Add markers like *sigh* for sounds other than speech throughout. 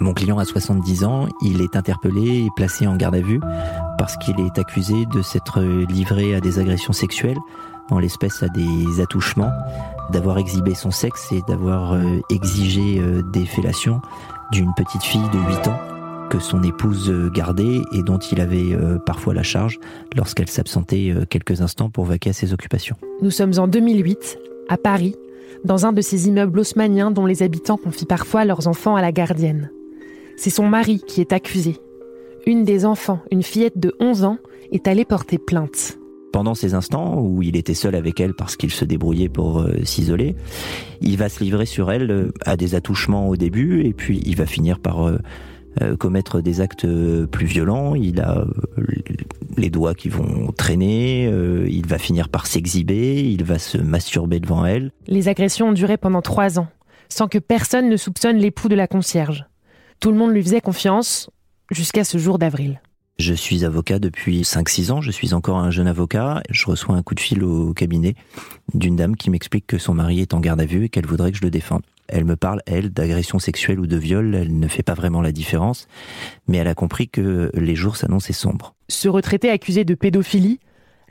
Mon client a 70 ans, il est interpellé et placé en garde à vue parce qu'il est accusé de s'être livré à des agressions sexuelles, en l'espèce à des attouchements, d'avoir exhibé son sexe et d'avoir euh, exigé euh, des fellations d'une petite fille de 8 ans que son épouse gardait et dont il avait euh, parfois la charge lorsqu'elle s'absentait quelques instants pour vaquer à ses occupations. Nous sommes en 2008, à Paris, dans un de ces immeubles haussmanniens dont les habitants confient parfois leurs enfants à la gardienne. C'est son mari qui est accusé. Une des enfants, une fillette de 11 ans, est allée porter plainte. Pendant ces instants où il était seul avec elle parce qu'il se débrouillait pour euh, s'isoler, il va se livrer sur elle euh, à des attouchements au début et puis il va finir par euh, commettre des actes plus violents. Il a les doigts qui vont traîner, il va finir par s'exhiber, il va se masturber devant elle. Les agressions ont duré pendant trois ans, sans que personne ne soupçonne l'époux de la concierge. Tout le monde lui faisait confiance jusqu'à ce jour d'avril. Je suis avocat depuis 5-6 ans, je suis encore un jeune avocat. Je reçois un coup de fil au cabinet d'une dame qui m'explique que son mari est en garde à vue et qu'elle voudrait que je le défende. Elle me parle, elle, d'agression sexuelle ou de viol, elle ne fait pas vraiment la différence, mais elle a compris que les jours s'annonçaient sombres. Ce retraité accusé de pédophilie,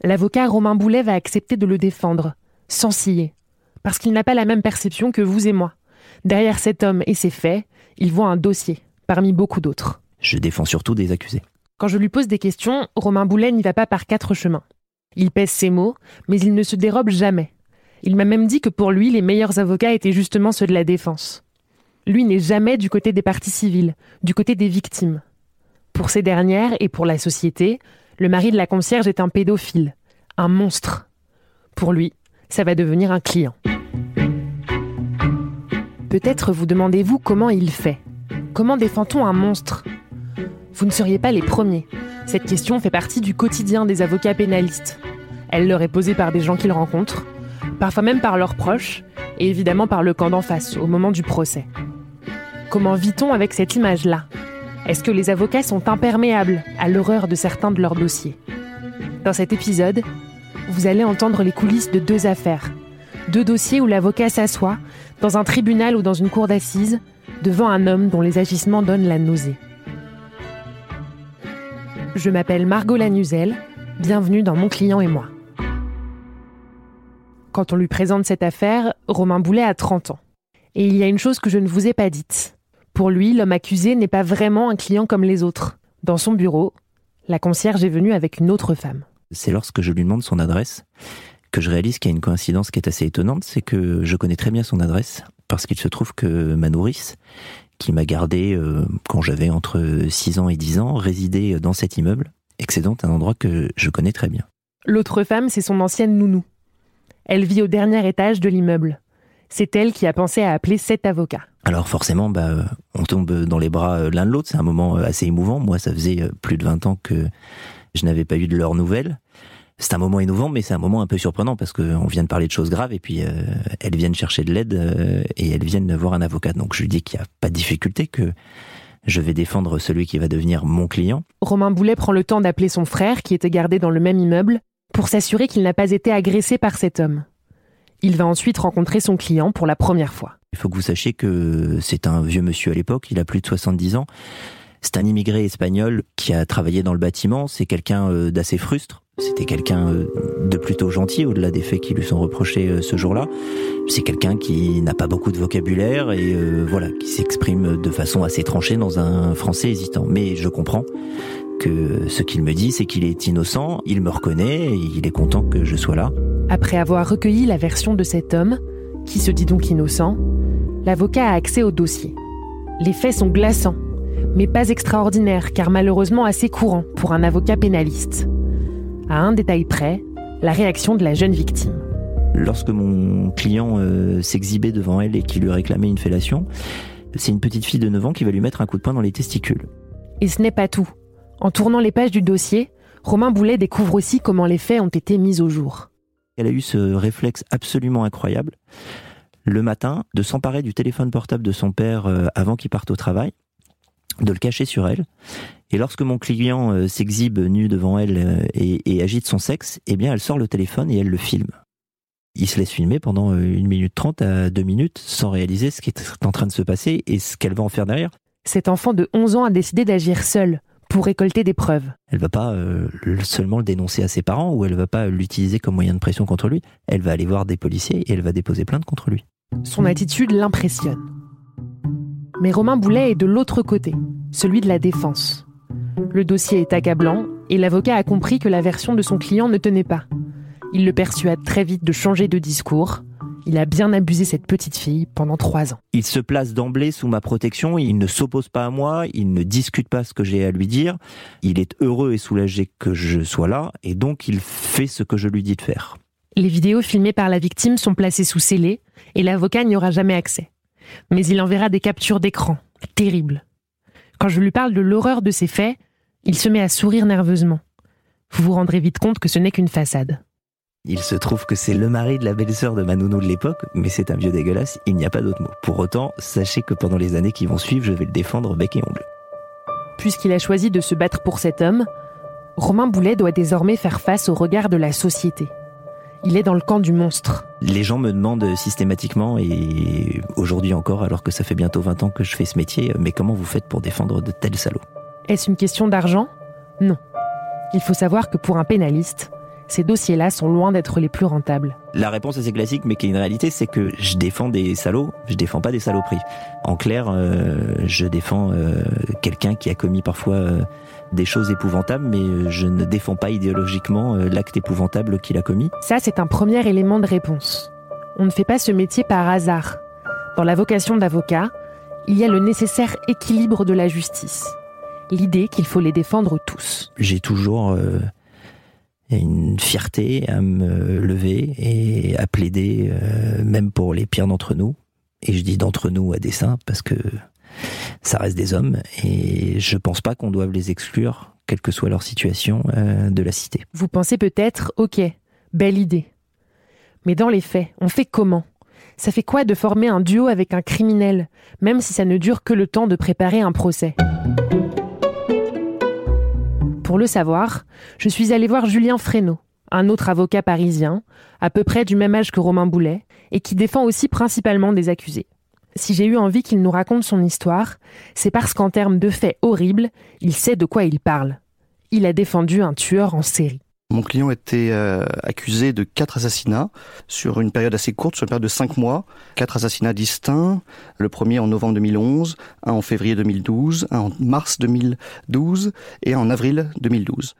l'avocat Romain Boulet va accepter de le défendre, sans scier, parce qu'il n'a pas la même perception que vous et moi. Derrière cet homme et ses faits, il voit un dossier, parmi beaucoup d'autres. Je défends surtout des accusés. Quand je lui pose des questions, Romain Boulet n'y va pas par quatre chemins. Il pèse ses mots, mais il ne se dérobe jamais. Il m'a même dit que pour lui, les meilleurs avocats étaient justement ceux de la défense. Lui n'est jamais du côté des parties civiles, du côté des victimes. Pour ces dernières et pour la société, le mari de la concierge est un pédophile, un monstre. Pour lui, ça va devenir un client. Peut-être vous demandez-vous comment il fait. Comment défend-on un monstre? Vous ne seriez pas les premiers. Cette question fait partie du quotidien des avocats pénalistes. Elle leur est posée par des gens qu'ils rencontrent, parfois même par leurs proches, et évidemment par le camp d'en face au moment du procès. Comment vit-on avec cette image-là? Est-ce que les avocats sont imperméables à l'horreur de certains de leurs dossiers? Dans cet épisode, vous allez entendre les coulisses de deux affaires. Deux dossiers où l'avocat s'assoit, dans un tribunal ou dans une cour d'assises, devant un homme dont les agissements donnent la nausée. Je m'appelle Margot Lanuzel, bienvenue dans Mon client et moi. Quand on lui présente cette affaire, Romain Boulet a 30 ans. Et il y a une chose que je ne vous ai pas dite. Pour lui, l'homme accusé n'est pas vraiment un client comme les autres. Dans son bureau, la concierge est venue avec une autre femme. C'est lorsque je lui demande son adresse que je réalise qu'il y a une coïncidence qui est assez étonnante, c'est que je connais très bien son adresse, parce qu'il se trouve que ma nourrice, qui m'a gardé euh, quand j'avais entre 6 ans et 10 ans, résidait dans cet immeuble, donc un endroit que je connais très bien. L'autre femme, c'est son ancienne nounou. Elle vit au dernier étage de l'immeuble. C'est elle qui a pensé à appeler cet avocat. Alors forcément, bah, on tombe dans les bras euh, l'un de l'autre. C'est un moment euh, assez émouvant. Moi, ça faisait plus de 20 ans que je n'avais pas eu de leurs nouvelles c'est un moment innovant, mais c'est un moment un peu surprenant parce qu'on vient de parler de choses graves et puis euh, elles viennent chercher de l'aide euh, et elles viennent voir un avocat. Donc je lui dis qu'il n'y a pas de difficulté, que je vais défendre celui qui va devenir mon client. Romain Boulet prend le temps d'appeler son frère, qui était gardé dans le même immeuble, pour s'assurer qu'il n'a pas été agressé par cet homme. Il va ensuite rencontrer son client pour la première fois. Il faut que vous sachiez que c'est un vieux monsieur à l'époque, il a plus de 70 ans. C'est un immigré espagnol qui a travaillé dans le bâtiment, c'est quelqu'un euh, d'assez frustre, c'était quelqu'un euh, de plutôt gentil au-delà des faits qui lui sont reprochés euh, ce jour-là. C'est quelqu'un qui n'a pas beaucoup de vocabulaire et voilà, qui s'exprime de façon assez tranchée dans un français hésitant. Mais je comprends que ce qu'il me dit, c'est qu'il est innocent, il me reconnaît et il est content que je sois là. Après avoir recueilli la version de cet homme, qui se dit donc innocent, l'avocat a accès au dossier. Les faits sont glaçants mais pas extraordinaire car malheureusement assez courant pour un avocat pénaliste. À un détail près, la réaction de la jeune victime. Lorsque mon client euh, s'exhibait devant elle et qu'il lui réclamait une fellation, c'est une petite fille de 9 ans qui va lui mettre un coup de poing dans les testicules. Et ce n'est pas tout. En tournant les pages du dossier, Romain Boulet découvre aussi comment les faits ont été mis au jour. Elle a eu ce réflexe absolument incroyable, le matin, de s'emparer du téléphone portable de son père euh, avant qu'il parte au travail, de le cacher sur elle. Et lorsque mon client euh, s'exhibe nu devant elle euh, et, agite son sexe, eh bien, elle sort le téléphone et elle le filme. Il se laisse filmer pendant euh, une minute trente à deux minutes sans réaliser ce qui est en train de se passer et ce qu'elle va en faire derrière. Cet enfant de 11 ans a décidé d'agir seul pour récolter des preuves. Elle va pas euh, seulement le dénoncer à ses parents ou elle va pas l'utiliser comme moyen de pression contre lui. Elle va aller voir des policiers et elle va déposer plainte contre lui. Son attitude l'impressionne. Mais Romain Boulet est de l'autre côté, celui de la défense. Le dossier est accablant et l'avocat a compris que la version de son client ne tenait pas. Il le persuade très vite de changer de discours. Il a bien abusé cette petite fille pendant trois ans. Il se place d'emblée sous ma protection, il ne s'oppose pas à moi, il ne discute pas ce que j'ai à lui dire, il est heureux et soulagé que je sois là, et donc il fait ce que je lui dis de faire. Les vidéos filmées par la victime sont placées sous scellé, et l'avocat n'y aura jamais accès. Mais il enverra des captures d'écran, terribles. Quand je lui parle de l'horreur de ces faits, il se met à sourire nerveusement. Vous vous rendrez vite compte que ce n'est qu'une façade. Il se trouve que c'est le mari de la belle-sœur de Manounou de l'époque, mais c'est un vieux dégueulasse, il n'y a pas d'autre mot. Pour autant, sachez que pendant les années qui vont suivre, je vais le défendre bec et ongle. Puisqu'il a choisi de se battre pour cet homme, Romain Boulet doit désormais faire face au regard de la société. Il est dans le camp du monstre. Les gens me demandent systématiquement, et aujourd'hui encore, alors que ça fait bientôt 20 ans que je fais ce métier, mais comment vous faites pour défendre de tels salauds? Est-ce une question d'argent? Non. Il faut savoir que pour un pénaliste, ces dossiers-là sont loin d'être les plus rentables. La réponse assez classique, mais qui est une réalité, c'est que je défends des salauds, je défends pas des saloperies. En clair, euh, je défends euh, quelqu'un qui a commis parfois euh, des choses épouvantables, mais je ne défends pas idéologiquement l'acte épouvantable qu'il a commis. Ça, c'est un premier élément de réponse. On ne fait pas ce métier par hasard. Dans la vocation d'avocat, il y a le nécessaire équilibre de la justice. L'idée qu'il faut les défendre tous. J'ai toujours une fierté à me lever et à plaider, euh, même pour les pires d'entre nous. Et je dis d'entre nous à dessein parce que ça reste des hommes et je pense pas qu'on doive les exclure, quelle que soit leur situation, euh, de la cité. Vous pensez peut-être, ok, belle idée. Mais dans les faits, on fait comment? Ça fait quoi de former un duo avec un criminel, même si ça ne dure que le temps de préparer un procès? Pour le savoir, je suis allée voir Julien Fresneau, un autre avocat parisien, à peu près du même âge que Romain Boulet, et qui défend aussi principalement des accusés. Si j'ai eu envie qu'il nous raconte son histoire, c'est parce qu'en termes de faits horribles, il sait de quoi il parle. Il a défendu un tueur en série. Mon client était euh, accusé de quatre assassinats sur une période assez courte, sur une période de cinq mois. Quatre assassinats distincts. Le premier en novembre 2011, un en février 2012, un en mars 2012 et un en avril 2012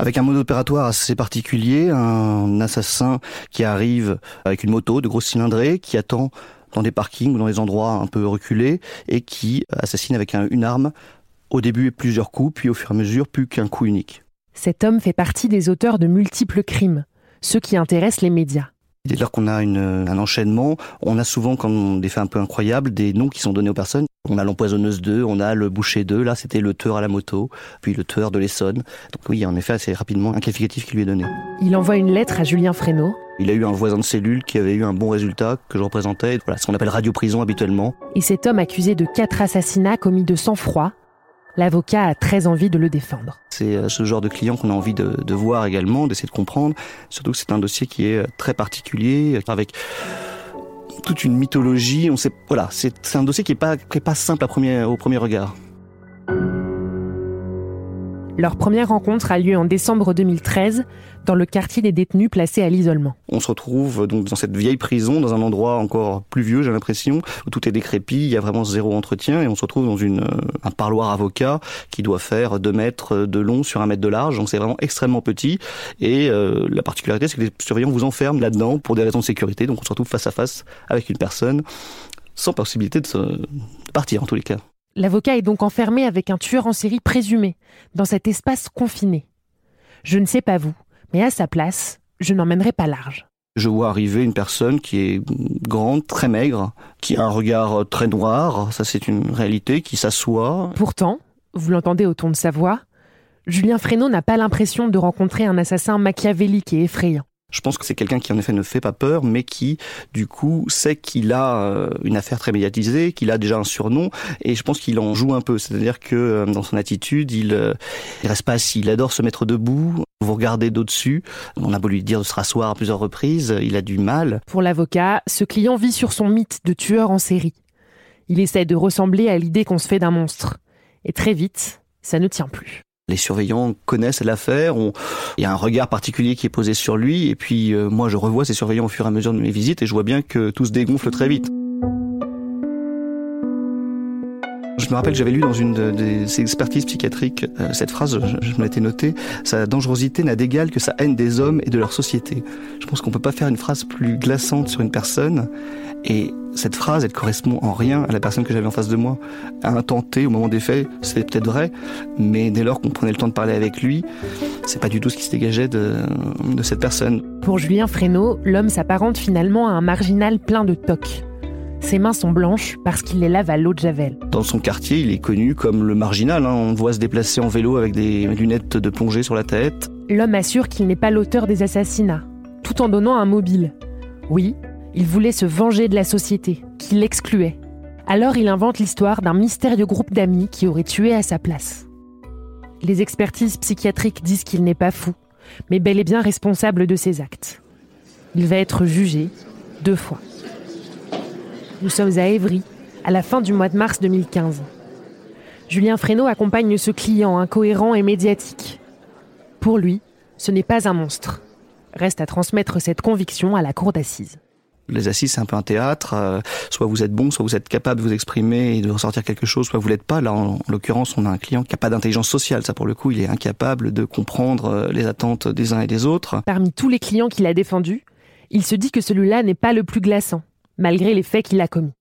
avec un mode opératoire assez particulier, un assassin qui arrive avec une moto de grosse cylindrée, qui attend dans des parkings ou dans des endroits un peu reculés et qui assassine avec une arme au début plusieurs coups, puis au fur et à mesure plus qu'un coup unique. Cet homme fait partie des auteurs de multiples crimes, ceux qui intéressent les médias. Dès lors qu'on a un enchaînement, on a souvent, comme des faits un peu incroyables, des noms qui sont donnés aux personnes. On a l'empoisonneuse 2, on a le boucher 2, là c'était le tueur à la moto, puis le tueur de l'Essonne. Donc oui, en effet, assez rapidement un qualificatif qui lui est donné. Il envoie une lettre à Julien Fresneau. Il a eu un voisin de cellule qui avait eu un bon résultat que je représentais, voilà, ce qu'on appelle radio-prison habituellement. Et cet homme accusé de quatre assassinats commis de sang-froid, l'avocat a très envie de le défendre. C'est euh, ce genre de client qu'on a envie de, voir également, d'essayer de comprendre, surtout que c'est un dossier qui est euh, très particulier, avec toute une mythologie. On sait, voilà, c'est un dossier qui est pas, simple au premier regard. Leur première rencontre a lieu en décembre 2013 dans le quartier des détenus placés à l'isolement. On se retrouve donc dans cette vieille prison, dans un endroit encore plus vieux, j'ai l'impression, où tout est décrépit, il y a vraiment zéro entretien, et on se retrouve dans une, euh, un parloir avocat qui doit faire 2 mètres de long sur un mètre de large, donc c'est vraiment extrêmement petit, et euh, la particularité c'est que les surveillants vous enferment là-dedans pour des raisons de sécurité, donc on se retrouve face à face avec une personne sans possibilité de, se, de partir en tous les cas. L'avocat est donc enfermé avec un tueur en série présumé, dans cet espace confiné. Je ne sais pas vous, mais à sa place, je n'emmènerai pas large. Je vois arriver une personne qui est grande, très maigre, qui a un regard très noir, ça c'est une réalité, qui s'assoit. Pourtant, vous l'entendez au ton de sa voix, Julien Fresneau n'a pas l'impression de rencontrer un assassin machiavélique et effrayant. Je pense que c'est quelqu'un qui en effet ne fait pas peur, mais qui du coup sait qu'il a euh, une affaire très médiatisée, qu'il a déjà un surnom, et je pense qu'il en joue un peu. C'est-à-dire que euh, dans son attitude, il, euh, il reste pas assis, il adore se mettre debout. Vous regardez d'au-dessus, on a beau lui dire de se rasseoir à plusieurs reprises, il a du mal. Pour l'avocat, ce client vit sur son mythe de tueur en série. Il essaie de ressembler à l'idée qu'on se fait d'un monstre. Et très vite, ça ne tient plus. Les surveillants connaissent l'affaire, il y a un regard particulier qui est posé sur lui, et puis euh, moi je revois ces surveillants au fur et à mesure de mes visites, et je vois bien que tout se dégonfle très vite. Je me rappelle que j'avais lu dans une des expertises psychiatriques euh, cette phrase, je, me l'étais notée, sa dangerosité n'a d'égal que sa haine des hommes et de leur société. Je pense qu'on peut pas faire une phrase plus glaçante sur une personne et cette phrase, elle correspond en rien à la personne que j'avais en face de moi. À T, au moment des faits, c'était peut-être vrai, mais dès lors qu'on prenait le temps de parler avec lui, c'est pas du tout ce qui se dégageait de, de cette personne. Pour Julien Fresneau, l'homme s'apparente finalement à un marginal plein de tocs. Ses mains sont blanches parce qu'il les lave à l'eau de Javel. Dans son quartier, il est connu comme le marginal. Hein. On le voit se déplacer en vélo avec des lunettes de plongée sur la tête. L'homme assure qu'il n'est pas l'auteur des assassinats, tout en donnant un mobile. Oui, il voulait se venger de la société, qui l'excluait. Alors il invente l'histoire d'un mystérieux groupe d'amis qui aurait tué à sa place. Les expertises psychiatriques disent qu'il n'est pas fou, mais bel et bien responsable de ses actes. Il va être jugé deux fois. Nous sommes à Évry, à la fin du mois de mars 2015. Julien Fresneau accompagne ce client incohérent et médiatique. Pour lui, ce n'est pas un monstre. Reste à transmettre cette conviction à la cour d'assises. Les assises, c'est un peu un théâtre. Euh, soit vous êtes bon, soit vous êtes capable de vous exprimer et de ressortir quelque chose, soit vous l'êtes pas. Là, en, l'occurrence, on a un client qui n'a pas d'intelligence sociale. Ça, pour le coup, il est incapable de comprendre euh, les attentes des uns et des autres. Parmi tous les clients qu'il a défendus, il se dit que celui-là n'est pas le plus glaçant malgré les faits qu'il a commis.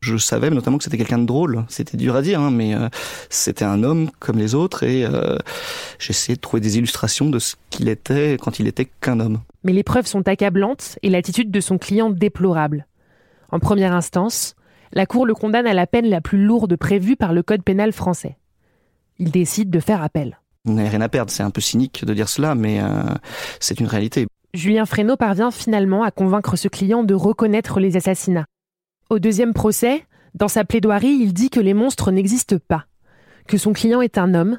Je savais notamment que c'était quelqu'un de drôle. C'était dur à dire, hein, mais euh, c'était un homme comme les autres et euh, j'essayais de trouver des illustrations de ce qu'il était quand il était qu'un homme. Mais les preuves sont accablantes et l'attitude de son client déplorable. En première instance, la Cour le condamne à la peine la plus lourde prévue par le Code pénal français. Il décide de faire appel. On n'a rien à perdre, c'est un peu cynique de dire cela, mais euh, c'est une réalité. Julien Fresneau parvient finalement à convaincre ce client de reconnaître les assassinats. Au deuxième procès, dans sa plaidoirie, il dit que les monstres n'existent pas, que son client est un homme,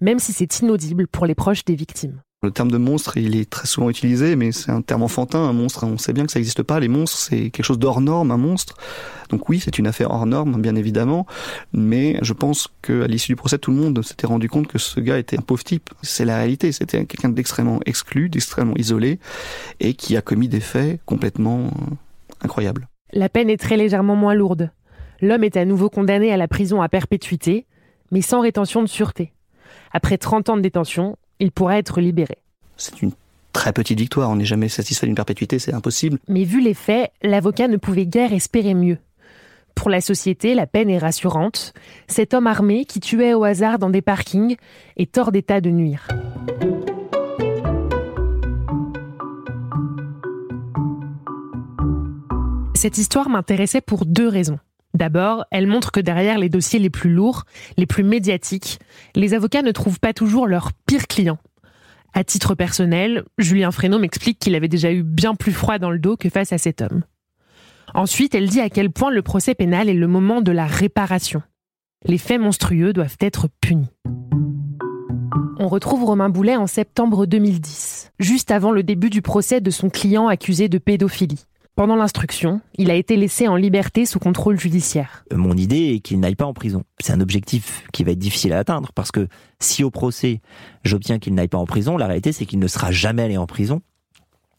même si c'est inaudible pour les proches des victimes. Le terme de monstre, il est très souvent utilisé, mais c'est un terme enfantin, un monstre. On sait bien que ça n'existe pas. Les monstres, c'est quelque chose d'hors norme, un monstre. Donc oui, c'est une affaire hors norme, bien évidemment. Mais je pense qu'à l'issue du procès, tout le monde s'était rendu compte que ce gars était un pauvre type. C'est la réalité. C'était quelqu'un d'extrêmement exclu, d'extrêmement isolé, et qui a commis des faits complètement euh, incroyables. La peine est très légèrement moins lourde. L'homme est à nouveau condamné à la prison à perpétuité, mais sans rétention de sûreté. Après 30 ans de détention, il pourra être libéré. C'est une très petite victoire, on n'est jamais satisfait d'une perpétuité, c'est impossible. Mais vu les faits, l'avocat ne pouvait guère espérer mieux. Pour la société, la peine est rassurante. Cet homme armé qui tuait au hasard dans des parkings est hors d'état de nuire. Cette histoire m'intéressait pour deux raisons. D'abord, elle montre que derrière les dossiers les plus lourds, les plus médiatiques, les avocats ne trouvent pas toujours leurs pires clients. À titre personnel, Julien Fresneau m'explique qu'il avait déjà eu bien plus froid dans le dos que face à cet homme. Ensuite, elle dit à quel point le procès pénal est le moment de la réparation. Les faits monstrueux doivent être punis. On retrouve Romain Boulet en septembre 2010, juste avant le début du procès de son client accusé de pédophilie. Pendant l'instruction, il a été laissé en liberté sous contrôle judiciaire. Euh, mon idée est qu'il n'aille pas en prison. C'est un objectif qui va être difficile à atteindre parce que si au procès j'obtiens qu'il n'aille pas en prison, la réalité c'est qu'il ne sera jamais allé en prison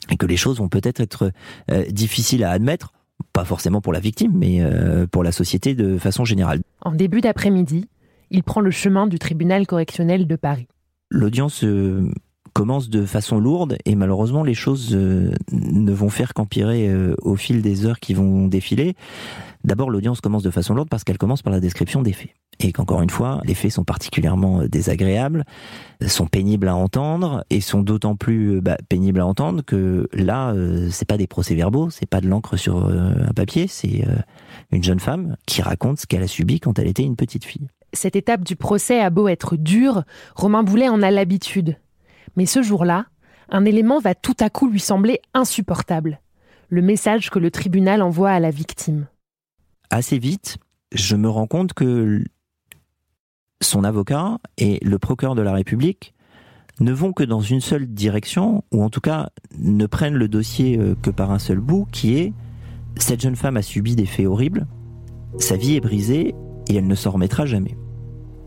et que les choses vont peut-être être, euh, difficiles à admettre, pas forcément pour la victime, mais euh, pour la société de façon générale. En début d'après-midi, il prend le chemin du tribunal correctionnel de Paris. L'audience commence de façon lourde et malheureusement les choses euh, ne vont faire qu'empirer euh, au fil des heures qui vont défiler. D'abord l'audience commence de façon lourde parce qu'elle commence par la description des faits. Et qu'encore une fois, les faits sont particulièrement euh, désagréables, sont pénibles à entendre et sont d'autant plus bah, pénibles à entendre que là, c'est pas des procès-verbaux, c'est pas de l'encre sur un papier, c'est une jeune femme qui raconte ce qu'elle a subi quand elle était une petite fille. Cette étape du procès a beau être dure, Romain Boulet en a l'habitude. Mais ce jour-là, un élément va tout à coup lui sembler insupportable. Le message que le tribunal envoie à la victime. Assez vite, je me rends compte que son avocat et le procureur de la République ne vont que dans une seule direction, ou en tout cas ne prennent le dossier euh, que par un seul bout, qui est cette jeune femme a subi des faits horribles, Sa vie est brisée et elle ne s'en remettra jamais.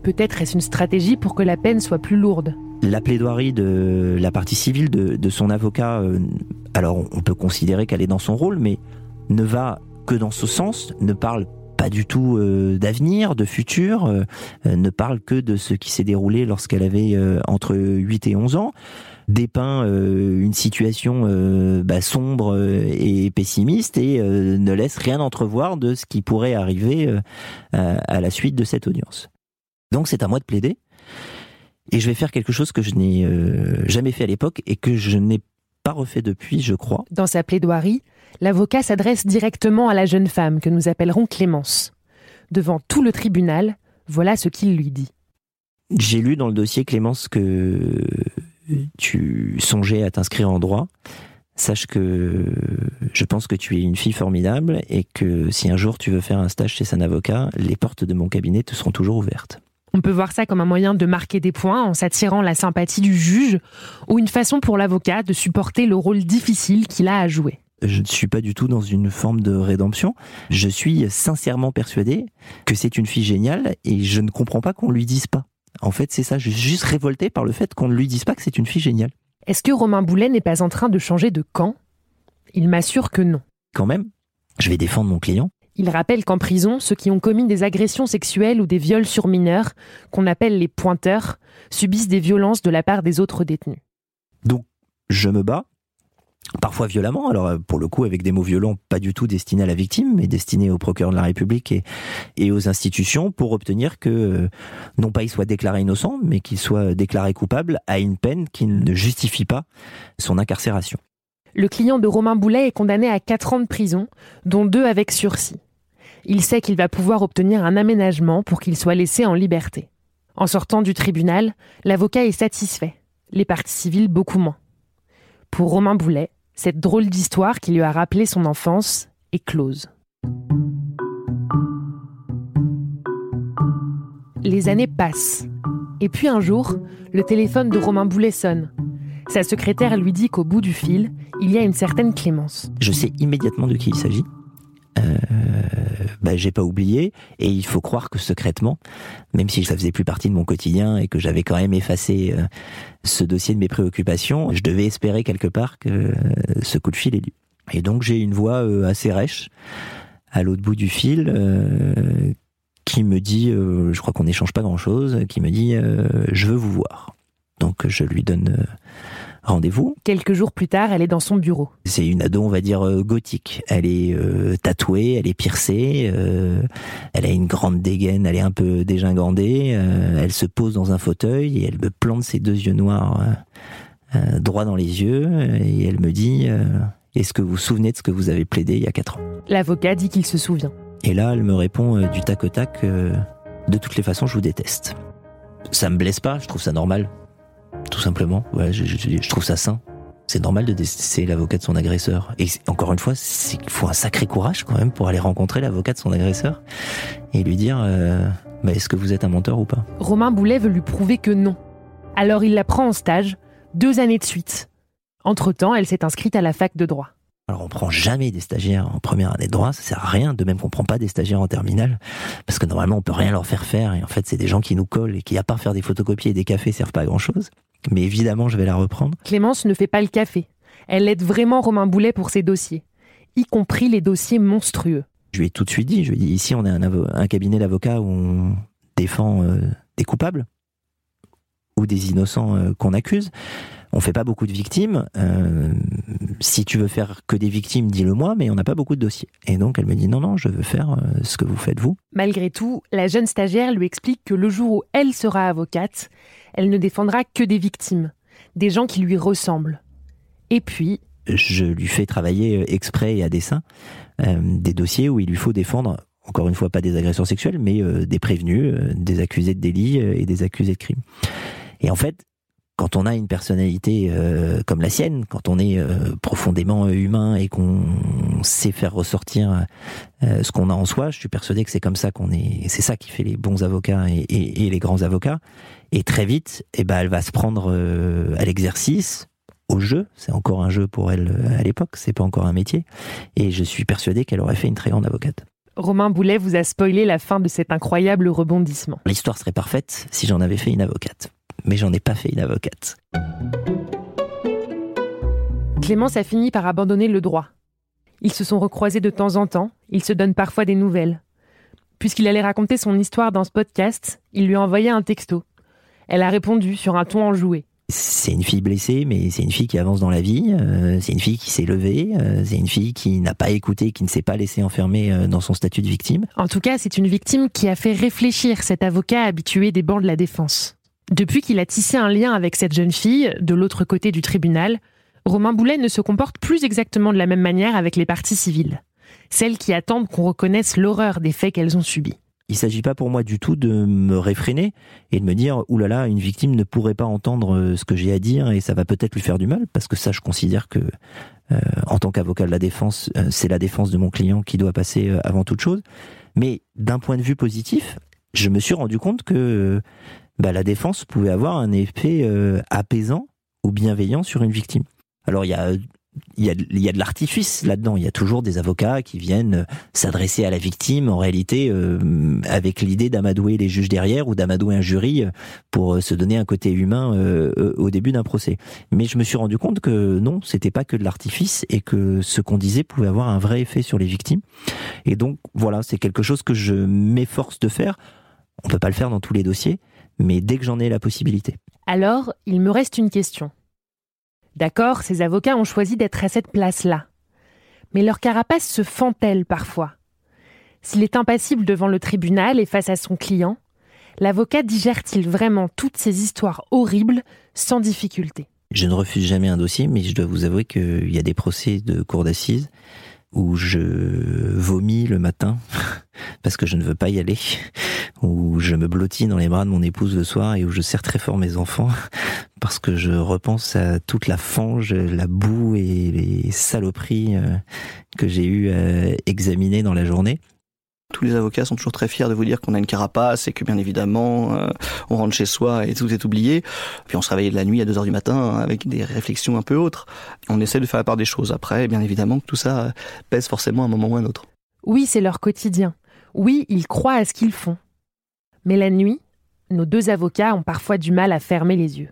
Peut-être est-ce une stratégie pour que la peine soit plus lourde. La plaidoirie de la partie civile de, son avocat, euh, alors on peut considérer qu'elle est dans son rôle, mais ne va que dans ce sens, ne parle pas du tout euh, d'avenir, de futur, euh, ne parle que de ce qui s'est déroulé lorsqu'elle avait entre 8 et 11 ans, dépeint une situation bah, sombre et pessimiste et ne laisse rien entrevoir de ce qui pourrait arriver à la suite de cette audience. Donc c'est à moi de plaider. Et je vais faire quelque chose que je n'ai euh, jamais fait à l'époque et que je n'ai pas refait depuis, je crois. Dans sa plaidoirie, l'avocat s'adresse directement à la jeune femme que nous appellerons Clémence. Devant tout le tribunal, voilà ce qu'il lui dit. J'ai lu dans le dossier Clémence que tu songeais à t'inscrire en droit. Sache que je pense que tu es une fille formidable et que si un jour tu veux faire un stage chez un avocat, les portes de mon cabinet te seront toujours ouvertes. On peut voir ça comme un moyen de marquer des points en s'attirant la sympathie du juge ou une façon pour l'avocat de supporter le rôle difficile qu'il a à jouer. Je ne suis pas du tout dans une forme de rédemption. Je suis sincèrement persuadé que c'est une fille géniale et je ne comprends pas qu'on lui dise pas. En fait, c'est ça. Je suis juste révolté par le fait qu'on ne lui dise pas que c'est une fille géniale. Est-ce que Romain Boulet n'est pas en train de changer de camp? Il m'assure que non. Quand même, je vais défendre mon client. Il rappelle qu'en prison, ceux qui ont commis des agressions sexuelles ou des viols sur mineurs, qu'on appelle les pointeurs, subissent des violences de la part des autres détenus. Donc, je me bats, parfois violemment, alors euh, pour le coup avec des mots violents pas du tout destinés à la victime, mais destinés au procureur de la République et, aux institutions pour obtenir que euh, non pas il soit déclaré innocent, mais qu'il soit déclaré coupable à une peine qui ne justifie pas son incarcération. Le client de Romain Boulet est condamné à 4 ans de prison, dont 2 avec sursis il sait qu'il va pouvoir obtenir un aménagement pour qu'il soit laissé en liberté. En sortant du tribunal, l'avocat est satisfait, les parties civiles beaucoup moins. Pour Romain Boulet, cette drôle d'histoire qui lui a rappelé son enfance est close. Les années passent. Et puis un jour, le téléphone de Romain Boulet sonne. Sa secrétaire lui dit qu'au bout du fil, il y a une certaine Clémence. Je sais immédiatement de qui il s'agit. Euh, bah, j'ai pas oublié et il faut croire que secrètement, même si ça faisait plus partie de mon quotidien et que j'avais quand même effacé euh, ce dossier de mes préoccupations, je devais espérer quelque part que euh, ce coup de fil est dû. Et donc j'ai une voix assez rêche à l'autre bout du fil qui me dit, je crois qu'on n'échange pas grand-chose, qui me dit je veux vous voir. Donc je lui donne rendez-vous. Quelques jours plus tard, elle est dans son bureau. C'est une ado, on va dire, euh, gothique. Elle est euh, tatouée, elle est piercée, euh, elle a une grande dégaine, elle est un peu dégingandée, elle se pose dans un fauteuil et elle me plante ses deux yeux noirs droit dans les yeux et elle me dit Est-ce que vous vous souvenez de ce que vous avez plaidé il y a quatre ans? L'avocat dit qu'il se souvient. Et là, elle me répond du tac au tac De toutes les façons, je vous déteste. Ça me blesse pas, je trouve ça normal tout simplement. Ouais, je, je, trouve ça sain. C'est normal de détester l'avocat de son agresseur. Et encore une fois, il faut un sacré courage quand même pour aller rencontrer l'avocat de son agresseur et lui dire euh, bah, est-ce que vous êtes un menteur ou pas? Romain Boulet veut lui prouver que non. Alors il la prend en stage, deux années de suite. Entre-temps, elle s'est inscrite à la fac de droit. Alors on prend jamais des stagiaires en première année de droit, ça sert à rien, de même qu'on prend pas des stagiaires en terminale, parce que normalement on peut rien leur faire faire, et en fait c'est des gens qui nous collent et qui à part faire des photocopies et des cafés servent pas à grand chose. Mais évidemment je vais la reprendre. Clémence ne fait pas le café. Elle aide vraiment Romain Boulet pour ses dossiers, y compris les dossiers monstrueux. Je lui ai tout de suite dit, je lui ai dit ici on est un, cabinet d'avocats où on défend euh, des coupables ou des innocents euh, qu'on accuse. On fait pas beaucoup de victimes. Euh, si tu veux faire que des victimes, dis-le moi, mais on n'a pas beaucoup de dossiers. Et donc elle me dit non, non, je veux faire euh, ce que vous faites vous. Malgré tout, la jeune stagiaire lui explique que le jour où elle sera avocate, elle ne défendra que des victimes, des gens qui lui ressemblent. Et puis... Je lui fais travailler euh, exprès et à dessein des dossiers où il lui faut défendre encore une fois pas des agressions sexuelles, mais des prévenus, des accusés de délit et des accusés de crime. Et en fait, quand on a une personnalité euh, comme la sienne, quand on est euh, profondément humain et qu'on sait faire ressortir euh, ce qu'on a en soi, je suis persuadé que c'est comme ça qu'on est. C'est ça qui fait les bons avocats et, et, les grands avocats. Et très vite, eh ben, elle va se prendre à l'exercice, au jeu. C'est encore un jeu pour elle à l'époque. C'est pas encore un métier. Et je suis persuadé qu'elle aurait fait une très grande avocate. Romain Boulet vous a spoilé la fin de cet incroyable rebondissement. L'histoire serait parfaite si j'en avais fait une avocate. Mais j'en ai pas fait une avocate. Clémence a fini par abandonner le droit. Ils se sont recroisés de temps en temps, ils se donnent parfois des nouvelles. Puisqu'il allait raconter son histoire dans ce podcast, il lui a envoyé un texto. Elle a répondu sur un ton enjoué. C'est une fille blessée, mais c'est une fille qui avance dans la vie. euh, c'est une fille qui s'est levée. euh, c'est une fille qui n'a pas écouté, qui ne s'est pas laissée enfermer euh, dans son statut de victime. En tout cas, c'est une victime qui a fait réfléchir cet avocat habitué des bancs de la défense. Depuis qu'il a tissé un lien avec cette jeune fille, de l'autre côté du tribunal, Romain Boulet ne se comporte plus exactement de la même manière avec les parties civiles. Celles qui attendent qu'on reconnaisse l'horreur des faits qu'elles ont subis. Il s'agit pas pour moi du tout de me réfréner et de me dire oulala, là là, une victime ne pourrait pas entendre euh, ce que j'ai à dire et ça va peut-être lui faire du mal parce que ça, je considère que euh, en tant qu'avocat de la défense, euh, c'est la défense de mon client qui doit passer avant toute chose. Mais d'un point de vue positif, je me suis rendu compte que bah, la défense pouvait avoir un effet euh, apaisant ou bienveillant sur une victime. Alors il y a il y a, de l'artifice là-dedans. Il y a toujours des avocats qui viennent euh, s'adresser à la victime, en réalité, euh, avec l'idée d'amadouer les juges derrière ou d'amadouer un jury euh, pour euh, se donner un côté humain euh, au début d'un procès. Mais je me suis rendu compte que non, c'était pas que de l'artifice et que ce qu'on disait pouvait avoir un vrai effet sur les victimes. Et donc voilà, c'est quelque chose que je m'efforce de faire. On peut pas le faire dans tous les dossiers, mais dès que j'en ai la possibilité. Alors, il me reste une question. D'accord, ces avocats ont choisi d'être à cette place-là. Mais leur carapace se fend-elle parfois? S'il est impassible devant le tribunal et face à son client, l'avocat digère-t-il vraiment toutes ces histoires horribles sans difficulté? Je ne refuse jamais un dossier, mais je dois vous avouer qu'il y a des procès de cour d'assises où je vomis le matin *laughs* parce que je ne veux pas y aller, *laughs* où je me blottis dans les bras de mon épouse le soir et où je serre très fort mes enfants *laughs* parce que je repense à toute la fange, la boue et les saloperies euh, que j'ai eu à examiner dans la journée. Tous les avocats sont toujours très fiers de vous dire qu'on a une carapace et que bien évidemment euh, on rentre chez soi et tout est oublié. Puis on se réveille de la nuit à 2 heures du matin avec des réflexions un peu autres. On essaie de faire la part des choses. Après, bien évidemment que tout ça euh, pèse forcément à un moment ou à un autre. Oui, c'est leur quotidien. Oui, ils croient à ce qu'ils font. Mais la nuit, nos deux avocats ont parfois du mal à fermer les yeux.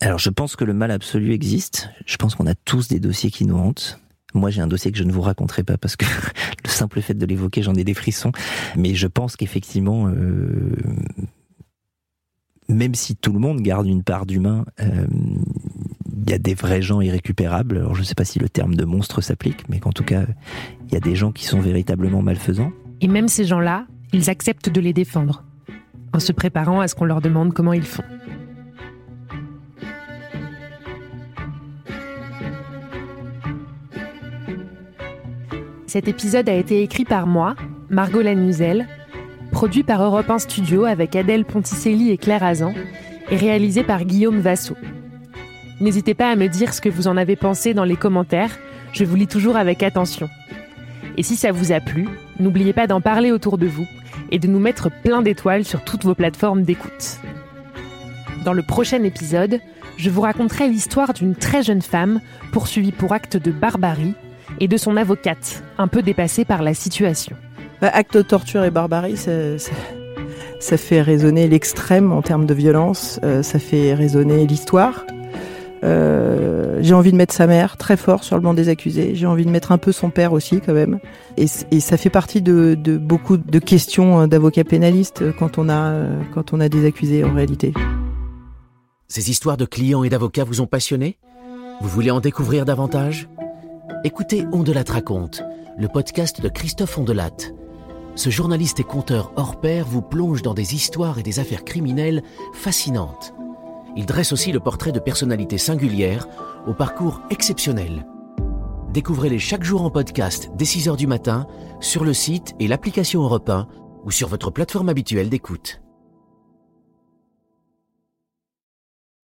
Alors je pense que le mal absolu existe. Je pense qu'on a tous des dossiers qui nous hantent. Moi, j'ai un dossier que je ne vous raconterai pas parce que *laughs* le simple fait de l'évoquer, j'en ai des frissons. Mais je pense qu'effectivement, euh, même si tout le monde garde une part d'humain, euh, il y a des vrais gens irrécupérables. Alors, je ne sais pas si le terme de monstre s'applique, mais qu'en tout cas, il y a des gens qui sont véritablement malfaisants. Et même ces gens-là, ils acceptent de les défendre, en se préparant à ce qu'on leur demande comment ils font. Cet épisode a été écrit par moi, Margot Lanuzel, produit par Europe 1 Studio avec Adèle Ponticelli et Claire Azan, et réalisé par Guillaume Vassot. N'hésitez pas à me dire ce que vous en avez pensé dans les commentaires, je vous lis toujours avec attention. Et si ça vous a plu, n'oubliez pas d'en parler autour de vous et de nous mettre plein d'étoiles sur toutes vos plateformes d'écoute. Dans le prochain épisode, je vous raconterai l'histoire d'une très jeune femme poursuivie pour acte de barbarie et de son avocate, un peu dépassée par la situation. Bah, acte de torture et barbarie, ça, ça, ça fait résonner l'extrême en termes de violence, euh, ça fait résonner l'histoire. Euh, j'ai envie de mettre sa mère très fort sur le banc des accusés. J'ai envie de mettre un peu son père aussi quand même. Et, et ça fait partie de, de beaucoup de questions d'avocats pénalistes quand on a quand on a des accusés en réalité. Ces histoires de clients et d'avocats vous ont passionné? Vous voulez en découvrir davantage? Écoutez On de raconte, le podcast de Christophe Ondelatte. Ce journaliste et conteur hors pair vous plonge dans des histoires et des affaires criminelles fascinantes. Il dresse aussi le portrait de personnalités singulières au parcours exceptionnel. Découvrez-les chaque jour en podcast dès 6h du matin sur le site et l'application Europe 1 ou sur votre plateforme habituelle d'écoute.